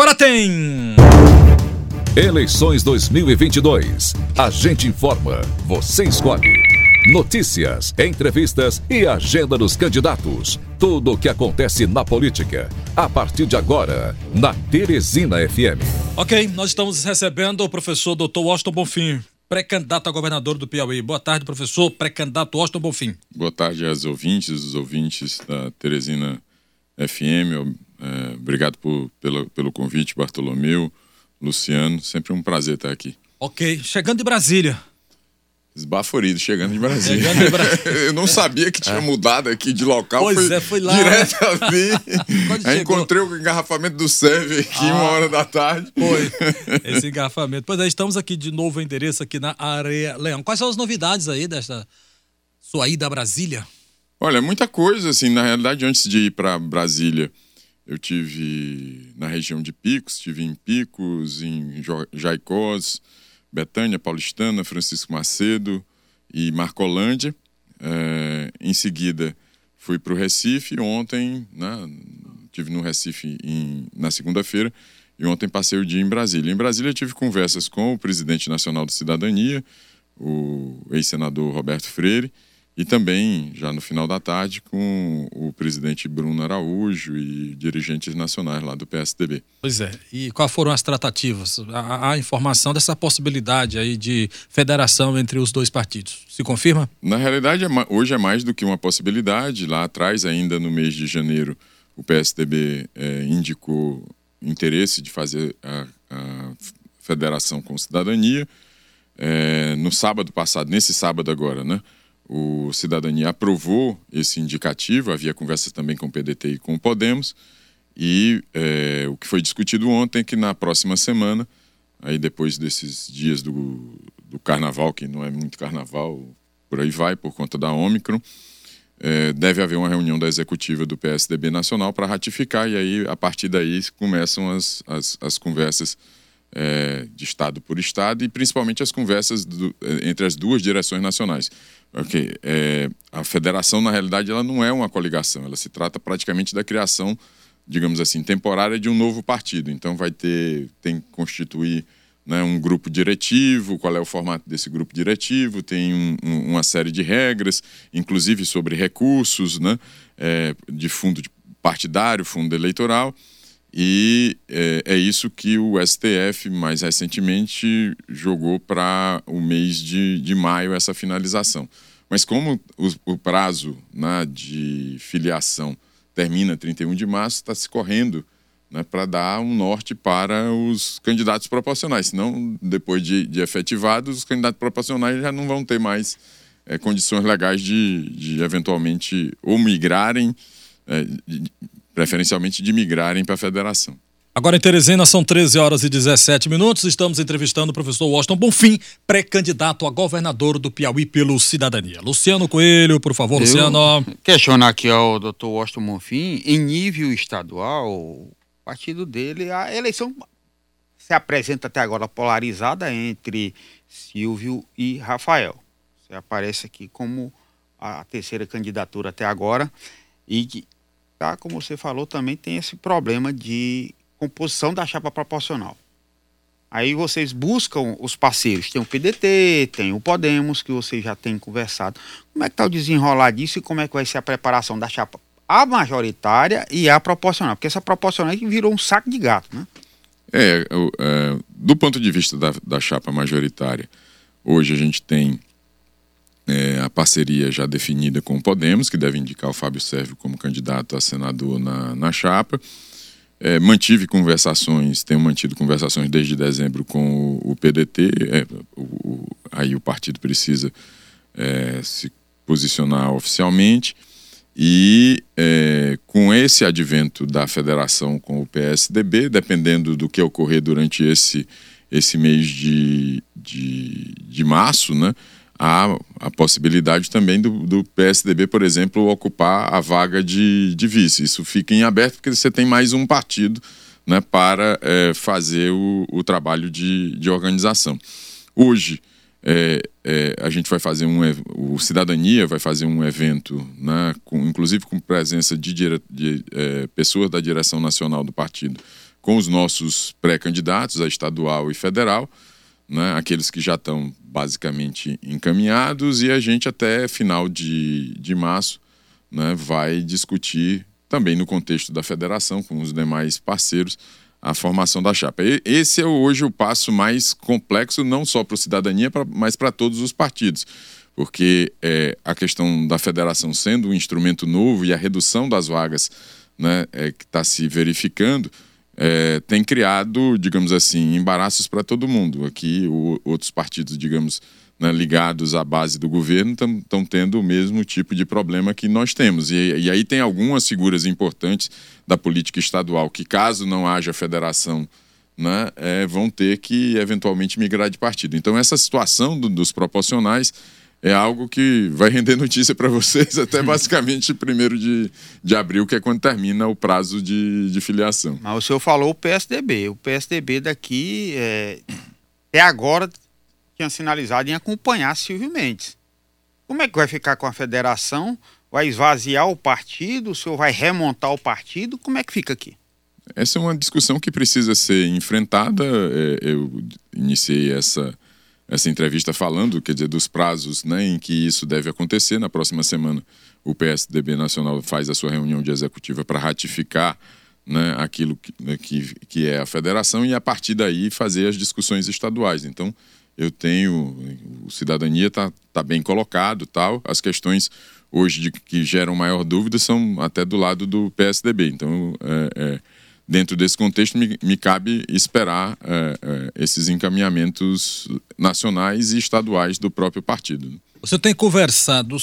Agora tem. Eleições 2022. A gente informa, você escolhe. Notícias, entrevistas e agenda dos candidatos. Tudo o que acontece na política. A partir de agora, na Teresina FM. Ok, nós estamos recebendo o professor Dr. Washington Bonfim, pré-candidato a governador do Piauí. Boa tarde, professor, pré-candidato Washington Bonfim. Boa tarde aos ouvintes, os ouvintes da Teresina FM. É, obrigado por, pelo, pelo convite, Bartolomeu, Luciano. Sempre um prazer estar aqui. Ok, chegando de Brasília. Esbaforido, chegando de Brasília. Chegando de Brasília. Eu não sabia que tinha é. mudado aqui de local. Pois foi é, foi lá. Direto ali. Aí encontrei o engarrafamento do Serve aqui, ah, uma hora da tarde. Foi, esse engarrafamento. Pois é, estamos aqui de novo endereço aqui na Areia Leão. Quais são as novidades aí desta sua ida a Brasília? Olha, muita coisa, assim, na realidade, antes de ir para Brasília, eu tive na região de Picos, tive em Picos, em Jaicós, Betânia, Paulistana, Francisco Macedo e Marcolândia. É, em seguida, fui para o Recife. Ontem, né, tive no Recife em, na segunda-feira e ontem passei o dia em Brasília. Em Brasília, tive conversas com o presidente nacional de Cidadania, o ex-senador Roberto Freire, e também, já no final da tarde, com o presidente Bruno Araújo e dirigentes nacionais lá do PSDB. Pois é. E quais foram as tratativas? Há, informação dessa possibilidade aí de federação entre os dois partidos. Se confirma? Na realidade, é hoje é mais do que uma possibilidade. Lá atrás, ainda no mês de janeiro, o PSDB é, indicou interesse de fazer a, a federação com cidadania. É, no sábado passado, nesse sábado agora, né? O Cidadania aprovou esse indicativo, havia conversas também com o PDT e com o Podemos, e é, o que foi discutido ontem é que na próxima semana, aí depois desses dias do, do carnaval, que não é muito carnaval, por aí vai, por conta da Omicron, é, deve haver uma reunião da executiva do PSDB Nacional para ratificar, e aí, a partir daí, começam as, as, as conversas é, de Estado por Estado e principalmente as conversas do, entre as duas direções nacionais. Ok, é, a federação, na realidade, ela não é uma coligação, ela se trata praticamente da criação, digamos assim, temporária de um novo partido. Então, vai ter, tem que constituir né, um grupo diretivo, qual é o formato desse grupo diretivo, tem um, um, uma série de regras, inclusive sobre recursos né, é, de fundo partidário, fundo eleitoral. E é, é, isso que o STF, mais recentemente, jogou para o mês de, de maio, essa finalização. Mas como o, o prazo né, de filiação termina 31 de março, está se correndo né, para dar um norte para os candidatos proporcionais. Senão, depois de, de efetivados, os candidatos proporcionais já não vão ter mais é, condições legais de, de eventualmente ou migrarem, é, preferencialmente de migrarem para a federação. Agora em Teresina são 13 horas e 17 minutos. Estamos entrevistando o professor Washington Bonfim, pré-candidato a governador do Piauí pelo Cidadania. Luciano Coelho, por favor, Eu Luciano. Questionar aqui ao doutor Washington Bonfim, em nível estadual, o partido dele, a eleição se apresenta até agora polarizada entre Silvio e Rafael. Você aparece aqui como a terceira candidatura até agora. E tá, como você falou, também tem esse problema de composição da chapa proporcional. Aí vocês buscam os parceiros. Tem o PDT, tem o Podemos, que vocês já têm conversado. Como é que está o desenrolar disso e como é que vai ser a preparação da chapa a majoritária e a proporcional? Porque essa proporcional virou um saco de gato, né? É, é do ponto de vista da, da chapa majoritária, hoje a gente tem é, a parceria já definida com o Podemos, que deve indicar o Fábio Sérvio como candidato a senador na, na chapa. É, mantive conversações, tenho mantido conversações desde dezembro com o, o PDT. É, o, aí o partido precisa é, se posicionar oficialmente. E é, com esse advento da federação com o PSDB, dependendo do que ocorrer durante esse, esse mês de, de, de março, né? Há a possibilidade também do, do, PSDB, por exemplo, ocupar a vaga de, de, vice. Isso fica em aberto porque você tem mais um partido né, para é, fazer o, o, trabalho de, de organização. Hoje, é, é, a gente vai fazer um o Cidadania vai fazer um evento, né, com, inclusive com presença de, dire, de é, pessoas da direção nacional do partido, com os nossos pré-candidatos, a estadual e federal, né, aqueles que já estão basicamente encaminhados, e a gente até final de, de março né, vai discutir também no contexto da federação, com os demais parceiros, a formação da chapa. Esse é hoje o passo mais complexo, não só para a cidadania, mas para todos os partidos. Porque é, a questão da federação sendo um instrumento novo e a redução das vagas né, é, que está se verificando, é, tem criado, digamos assim, embaraços para todo mundo. Aqui, o, outros partidos, digamos, né, ligados à base do governo estão tendo o mesmo tipo de problema que nós temos. E, e, aí tem algumas figuras importantes da política estadual que, caso não haja federação, né, é, vão ter que eventualmente migrar de partido. Então, essa situação do, dos proporcionais é algo que vai render notícia para vocês até basicamente 1 de, de abril, que é quando termina o prazo de, de filiação. Mas o senhor falou o PSDB. O PSDB daqui, é, até agora, tinha sinalizado em acompanhar Silvio Mendes. Como é que vai ficar com a federação? Vai esvaziar o partido? O senhor vai remontar o partido? Como é que fica aqui? Essa é uma discussão que precisa ser enfrentada. É, eu iniciei essa essa entrevista falando, quer dizer, dos prazos né, em que isso deve acontecer. Na próxima semana, o PSDB Nacional faz a sua reunião de executiva para ratificar né, aquilo que, né, que, que é a federação e, a partir daí, fazer as discussões estaduais. Então, eu tenho. O cidadania está tá bem colocado, tal. As questões hoje de, que geram maior dúvida são até do lado do PSDB. Então, é, é, dentro desse contexto, me, me cabe esperar é, é, esses encaminhamentos nacionais e estaduais do próprio partido. Você tem conversado,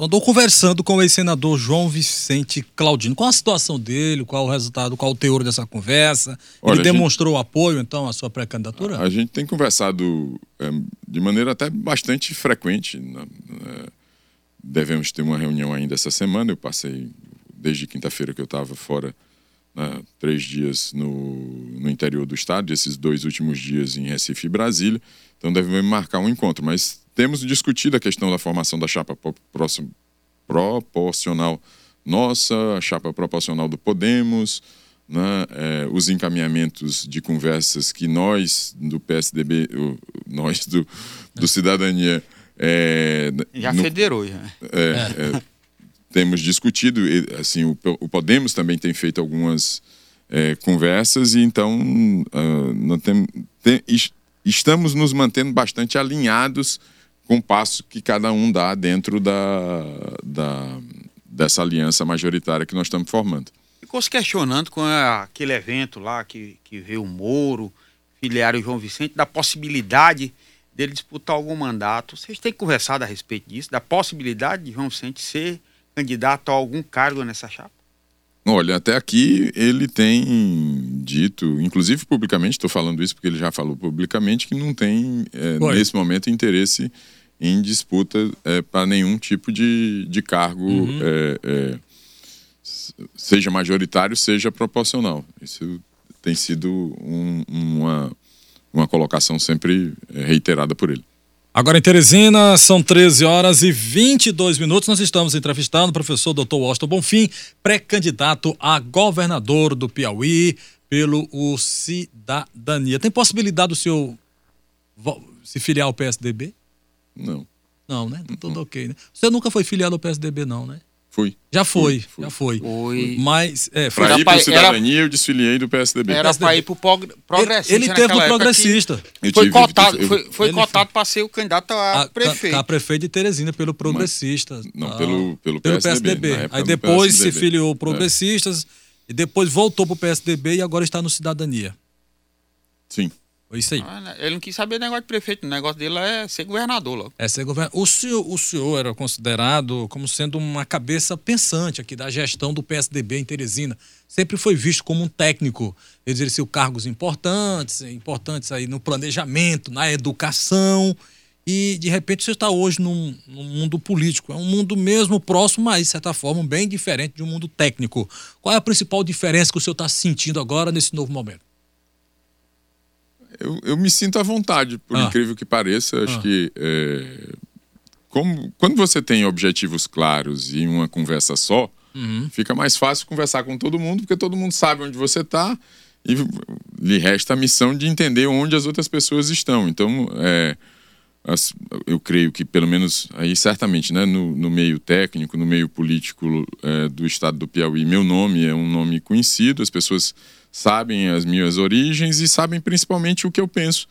andou conversando com o ex-senador João Vicente Claudino. Qual a situação dele? Qual o resultado? Qual o teor dessa conversa? Olha, Ele demonstrou gente, apoio, então, à sua pré-candidatura? A, a, gente tem conversado é, de maneira até bastante frequente. Né? É, devemos ter uma reunião ainda essa semana. Eu passei, desde quinta-feira que eu estava fora né, três dias no, no interior do estado, esses dois últimos dias em Recife e Brasília. Então devemos marcar um encontro. Mas temos discutido a questão da formação da chapa próximo, proporcional nossa, a chapa proporcional do Podemos, né, é, os encaminhamentos de conversas que nós do PSDB, nós do, do Cidadania. É, já no, federou, já. É, é temos discutido, assim, o, o Podemos também tem feito algumas é, conversas e então uh, tem, tem, estamos nos mantendo bastante alinhados com o passo que cada um dá dentro da, da dessa aliança majoritária que nós estamos formando. Ficou se questionando com aquele evento lá que, que veio o Moro, filiário João Vicente, da possibilidade dele disputar algum mandato. Vocês têm conversado a respeito disso, da possibilidade de João Vicente ser candidato a algum cargo nessa chapa? Olha, até aqui ele tem dito, inclusive publicamente, estou falando isso porque ele já falou publicamente, que não tem, é, nesse momento, interesse em disputa é, para nenhum tipo de, de cargo, uhum. é, é seja majoritário, seja proporcional. Isso tem sido um, uma, uma colocação sempre é, reiterada por ele. Agora em Teresina, são 13 horas e 22 minutos. Nós estamos entrevistando o professor Dr. Washington Bonfim, pré-candidato a governador do Piauí pelo o Cidadania. Tem possibilidade do senhor se filiar ao PSDB? Não. Não, né? Tudo ok, né? Você nunca foi filiado ao PSDB, não, né? Fui. Já foi, fui, já foi. Foi. Mas, é, foi. Pra ir pro Cidadania, era... eu desfiliei do PSDB. Era PSDB. pra ir pro progressista. Ele, ele teve o progressista. Foi cotado, eu, foi, foi cotado foi... para ser o candidato a, a prefeito. A, prefeito de Teresina pelo progressista. Mas, não, ah, pelo, pelo, pelo PSDB. PSDB. Aí depois PSDB. se filiou progressistas é. e depois voltou pro PSDB e agora está no Cidadania. Sim. Foi isso aí. Ah, ele não quis saber negócio de prefeito, o negócio dele é ser governador logo. É ser governador. O senhor, o senhor era considerado como sendo uma cabeça pensante aqui da gestão do PSDB em Teresina. Sempre foi visto como um técnico. Ele exerceu cargos importantes, importantes aí no planejamento, na educação. E de repente você está hoje num, num, mundo político. É um mundo mesmo próximo, mas de certa forma bem diferente de um mundo técnico. Qual é a principal diferença que o senhor está sentindo agora nesse novo momento? Eu, eu me sinto à vontade, por ah. incrível que pareça. Acho ah. que é, como, quando você tem objetivos claros e uma conversa só, Uhum. Fica mais fácil conversar com todo mundo, porque todo mundo sabe onde você está e lhe resta a missão de entender onde as outras pessoas estão. Então, é, eu creio que, pelo menos aí, certamente, né, no, no meio técnico, no meio político é, do estado do Piauí, meu nome é um nome conhecido, as pessoas sabem as minhas origens e sabem principalmente o que eu penso.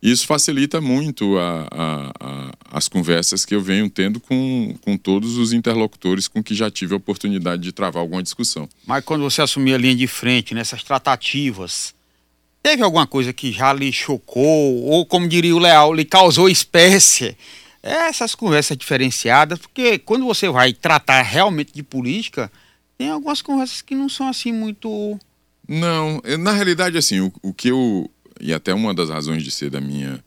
Isso facilita muito a, a, a, as conversas que eu venho tendo com, com todos os interlocutores com que já tive a oportunidade de travar alguma discussão. Mas quando você assumiu a linha de frente nessas tratativas, teve alguma coisa que já lhe chocou, ou como diria o Leal, lhe causou espécie? Essas conversas diferenciadas, porque quando você vai tratar realmente de política, tem algumas conversas que não são assim muito. Não, na realidade, assim, o, o que eu e até uma das razões de ser da minha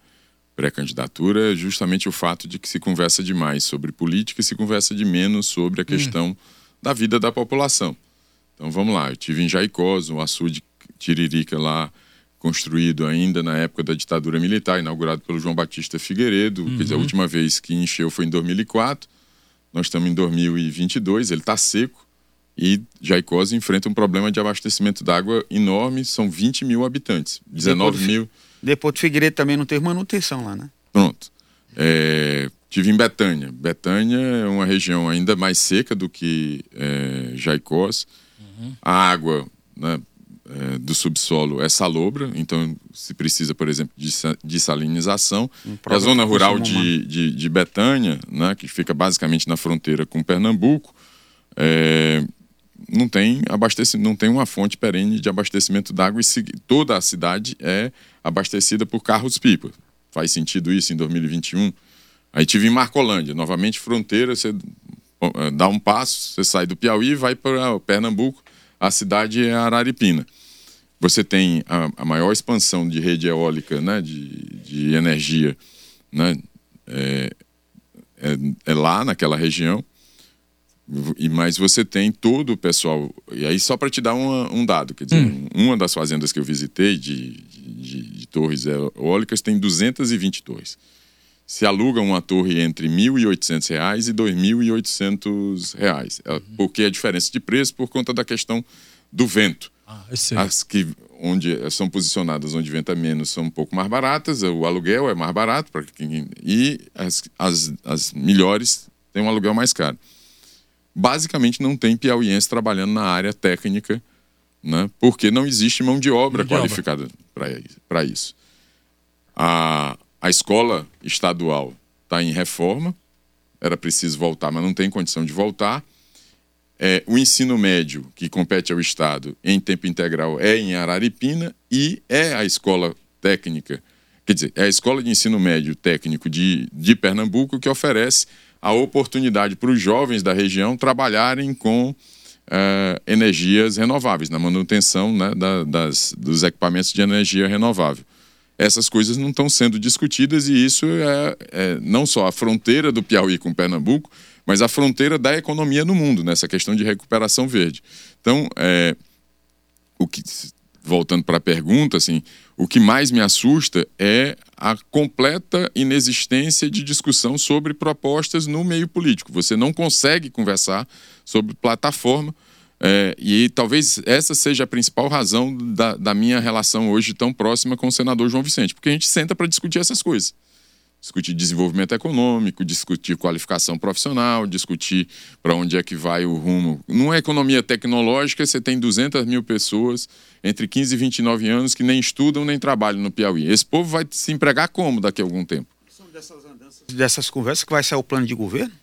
pré-candidatura é justamente o fato de que se conversa demais sobre política e se conversa de menos sobre a hum. questão hum. da vida da população. Então vamos lá, eu tive em Jaicós, um açude Tiririca lá, construído ainda na época da ditadura militar, inaugurado pelo João Batista Figueiredo. Uhum. Quer dizer, a uhum. última vez que encheu foi em 2004. Nós estamos em 2022, ele está seco. E Jaicós enfrenta um problema de abastecimento d'água enorme, são 20 mil habitantes, 19 depois, mil. Depois de Figueiredo também não teve manutenção lá, né? Pronto. É, tive em Betânia. Betânia é uma região ainda mais seca do que é, Jaicós. Uhum. A água né, do subsolo é salobra, então se precisa, por exemplo, de, de salinização. Um a zona rural de, de, de, Betânia, né, que fica basicamente na fronteira com Pernambuco, é, não tem abastecimento, não tem uma fonte perene de abastecimento d'água e toda a cidade é abastecida por carros-pipa. Faz sentido isso em 2021? Aí tive em Marcolândia, novamente fronteira, você é, dá um passo, você sai do Piauí e vai para Pernambuco, a cidade é Araripina. Você tem a, a maior expansão de rede eólica, né, de, de energia, né, é, é, é lá naquela região. E mas você tem todo o pessoal. E aí, só para te dar uma, um dado, quer dizer, hum. uma das fazendas que eu visitei de, de, de, torres eólicas tem 220 torres. Se aluga uma torre entre R$ 1.800 e R$ 2.800, é, uhum. porque a diferença de preço por conta da questão do vento. Ah, As que onde são posicionadas onde venta menos são um pouco mais baratas, o aluguel é mais barato para quem e as, as, as melhores têm um aluguel mais caro basicamente não tem piauiense trabalhando na área técnica, né? porque não existe mão de obra mão de qualificada para isso. A, a escola estadual está em reforma, era preciso voltar, mas não tem condição de voltar. É, o ensino médio, que compete ao Estado em tempo integral, é em Araripina e é a escola técnica, quer dizer, é a escola de ensino médio técnico de, de Pernambuco que oferece a oportunidade para os jovens da região trabalharem com uh, energias renováveis, na manutenção né, da, das, dos equipamentos de energia renovável. Essas coisas não estão sendo discutidas e isso é, é não só a fronteira do Piauí com Pernambuco, mas a fronteira da economia no mundo, nessa questão de recuperação verde. Então, é, o que, voltando para a pergunta, assim, o que mais me assusta é a completa inexistência de discussão sobre propostas no meio político. Você não consegue conversar sobre plataforma. É, e talvez essa seja a principal razão da, da minha relação hoje tão próxima com o senador João Vicente, porque a gente senta para discutir essas coisas discutir desenvolvimento econômico, discutir qualificação profissional, discutir para onde é que vai o rumo. Numa economia tecnológica, você tem 200 mil pessoas entre 15 e 29 anos que nem estudam nem trabalham no Piauí. Esse povo vai se empregar como daqui a algum tempo? São dessas andanças, dessas conversas que vai sair o plano de governo?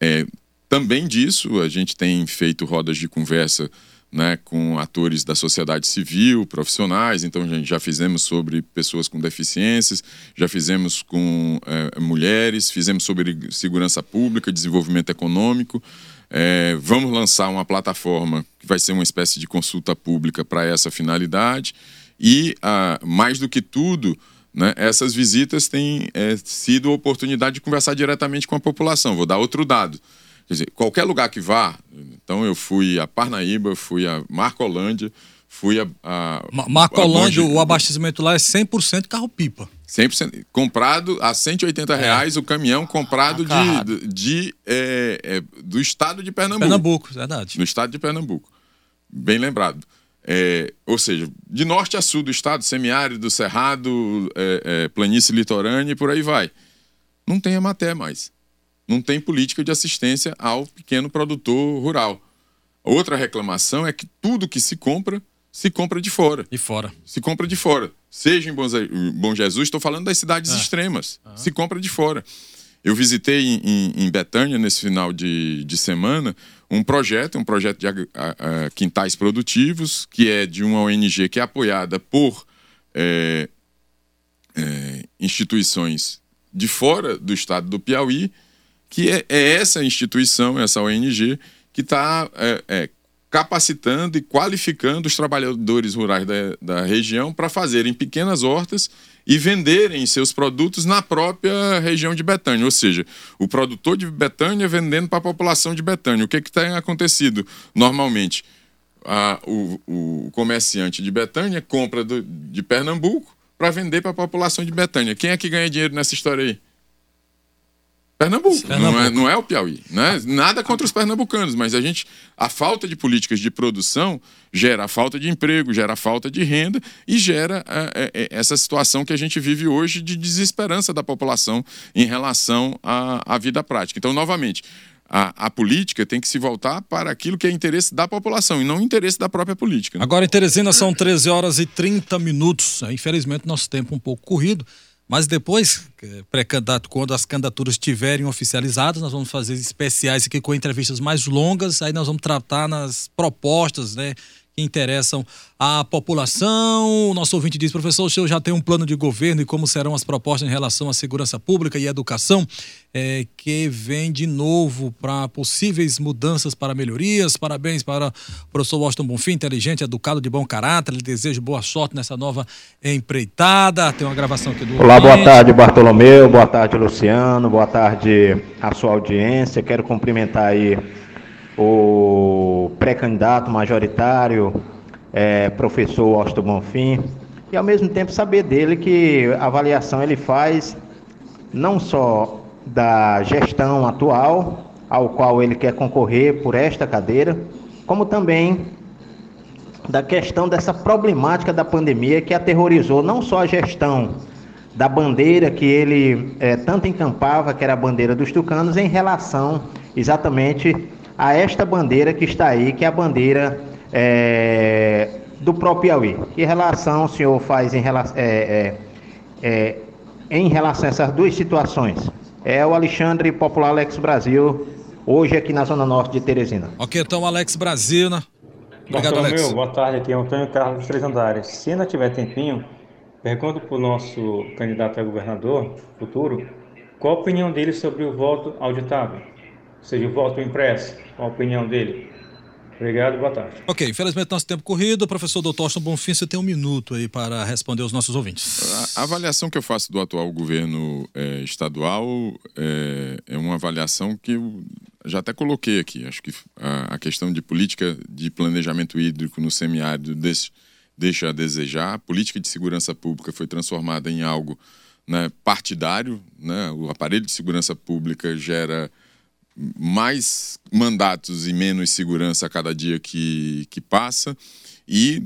É, também disso, a gente tem feito rodas de conversa né, com atores da sociedade civil, profissionais. Então, a gente já fizemos sobre pessoas com deficiências, já fizemos com é, mulheres, fizemos sobre segurança pública, desenvolvimento econômico. É, vamos lançar uma plataforma que vai ser uma espécie de consulta pública para essa finalidade. E, ah, mais do que tudo, né, essas visitas têm é, sido oportunidade de conversar diretamente com a população. Vou dar outro dado. Quer dizer, qualquer lugar que vá, então eu fui a Parnaíba, fui a Marcolândia, fui a. a Marcolândia, a o abastecimento lá é 100% carro-pipa. 100%. Comprado a 180 é. reais o caminhão comprado ah, de, de é, é, do estado de Pernambuco. Pernambuco, verdade. Do estado de Pernambuco. Bem lembrado. É, ou seja, de norte a sul do estado, semiárido, cerrado, é, é, planície litorânea e por aí vai. Não tem a maté mais. Não tem política de assistência ao pequeno produtor rural. Outra reclamação é que tudo que se compra, se compra de fora. De fora. Se compra de fora. Seja em Bom Jesus, estou falando das cidades ah. extremas. Ah. Se compra de fora. Eu visitei em, em, em, Betânia, nesse final de, de semana, um projeto, um projeto de a, a, quintais produtivos, que é de uma ONG que é apoiada por é, é, instituições de fora do estado do Piauí, que é, é essa instituição, essa ONG, que está é, é, capacitando e qualificando os trabalhadores rurais da, da região para fazerem pequenas hortas e venderem seus produtos na própria região de Betânia. Ou seja, o produtor de Betânia vendendo para a população de Betânia. O que, que tem acontecido normalmente? O, o, comerciante de Betânia compra do, de Pernambuco para vender para a população de Betânia. Quem é que ganha dinheiro nessa história aí? Pernambuco, Pernambuco. Não, é, não é o Piauí. Né? Nada contra os pernambucanos, mas a gente. A falta de políticas de produção gera a falta de emprego, gera a falta de renda e gera é, é, é, essa situação que a gente vive hoje de desesperança da população em relação à, à vida prática. Então, novamente. A, a, política tem que se voltar para aquilo que é interesse da população e não interesse da própria política. Né? Agora, em Teresina, são 13 horas e 30 minutos. Infelizmente, nosso tempo é um pouco corrido. Mas depois, pré-candidato, quando as candidaturas estiverem oficializadas, nós vamos fazer especiais aqui com entrevistas mais longas. Aí nós vamos tratar nas propostas, né? Que interessam à população. O nosso ouvinte diz, professor, o senhor já tem um plano de governo e como serão as propostas em relação à segurança pública e educação, é, que vem de novo para possíveis mudanças para melhorias. Parabéns para o professor Washington Bonfim, inteligente, educado, de bom caráter. Lhe desejo boa sorte nessa nova empreitada. Tem uma gravação aqui do. Olá, boa tarde, Bartolomeu. Boa tarde, Luciano. Boa tarde à sua audiência. Quero cumprimentar aí o pré-candidato majoritário, é, professor Austin Bonfim, e ao mesmo tempo saber dele que a avaliação ele faz não só da gestão atual, ao qual ele quer concorrer por esta cadeira, como também da questão dessa problemática da pandemia que aterrorizou não só a gestão da bandeira que ele é, tanto encampava, que era a bandeira dos tucanos, em relação exatamente a esta bandeira que está aí, que é a bandeira é, do próprio Piauí. Que relação o senhor faz em relação, é, é, é, em relação a essas duas situações? É o Alexandre Popular Alex Brasil, hoje aqui na Zona Norte de Teresina. Ok, então Alex Brasil, né? Obrigado, Alex. Meu, boa tarde, aqui é o Antônio Carlos dos Três Andares. Se ainda tiver tempinho, pergunto para o nosso candidato a governador futuro qual a opinião dele sobre o voto auditável seja o voto impresso, a opinião dele. Obrigado, boa tarde. Ok, infelizmente nosso tempo corrido. Professor Dr. Austin Bonfim, você tem um minuto aí para responder aos nossos ouvintes. A avaliação que eu faço do atual governo é, estadual é, é, uma avaliação que eu já até coloquei aqui. Acho que a, a questão de política de planejamento hídrico no semiárido deixa, deixa a desejar. A política de segurança pública foi transformada em algo né, partidário. Né? O aparelho de segurança pública gera mais mandatos e menos segurança a cada dia que, que passa. E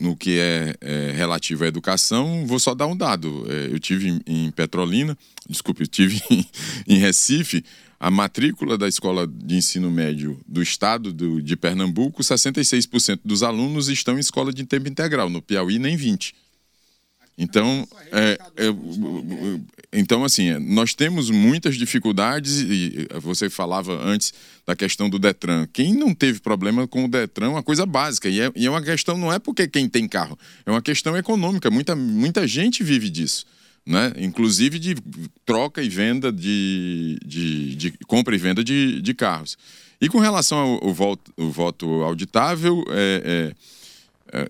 no que é, é, relativo à educação, vou só dar um dado. É, eu tive em, Petrolina, desculpe, eu tive em, em, Recife, a matrícula da escola de ensino médio do estado do, de Pernambuco, 66% dos alunos estão em escola de tempo integral. No Piauí, nem 20%. Então, é, é, então, assim, nós temos muitas dificuldades, e você falava antes da questão do Detran. Quem não teve problema com o Detran é uma coisa básica, e é, e é uma questão, não é porque quem tem carro, é uma questão econômica. Muita, muita gente vive disso. Né? inclusive de troca e venda de, de, de compra e venda de, de carros. E com relação ao, ao voto, voto auditável, é, é é,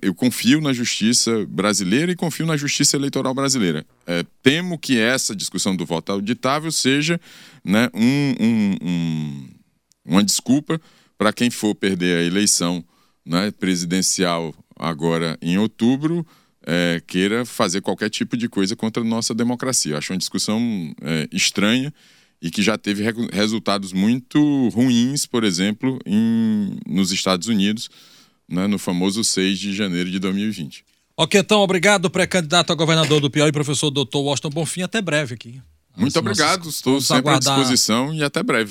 eu confio na justiça brasileira e confio na justiça eleitoral brasileira. É, temo que essa discussão do voto auditável seja né, um, um, um, uma desculpa para quem for perder a eleição né, presidencial agora em outubro, é, queira fazer qualquer tipo de coisa contra a nossa democracia. Acho uma discussão é, estranha e que já teve re resultados muito ruins, por exemplo, em, nos Estados Unidos, né, no famoso 6 de janeiro de 2020. Ok, então, obrigado, pré-candidato a governador do Piauí, professor doutor Washington Bonfim. Até breve aqui. Muito obrigado, estou sempre à disposição e até breve.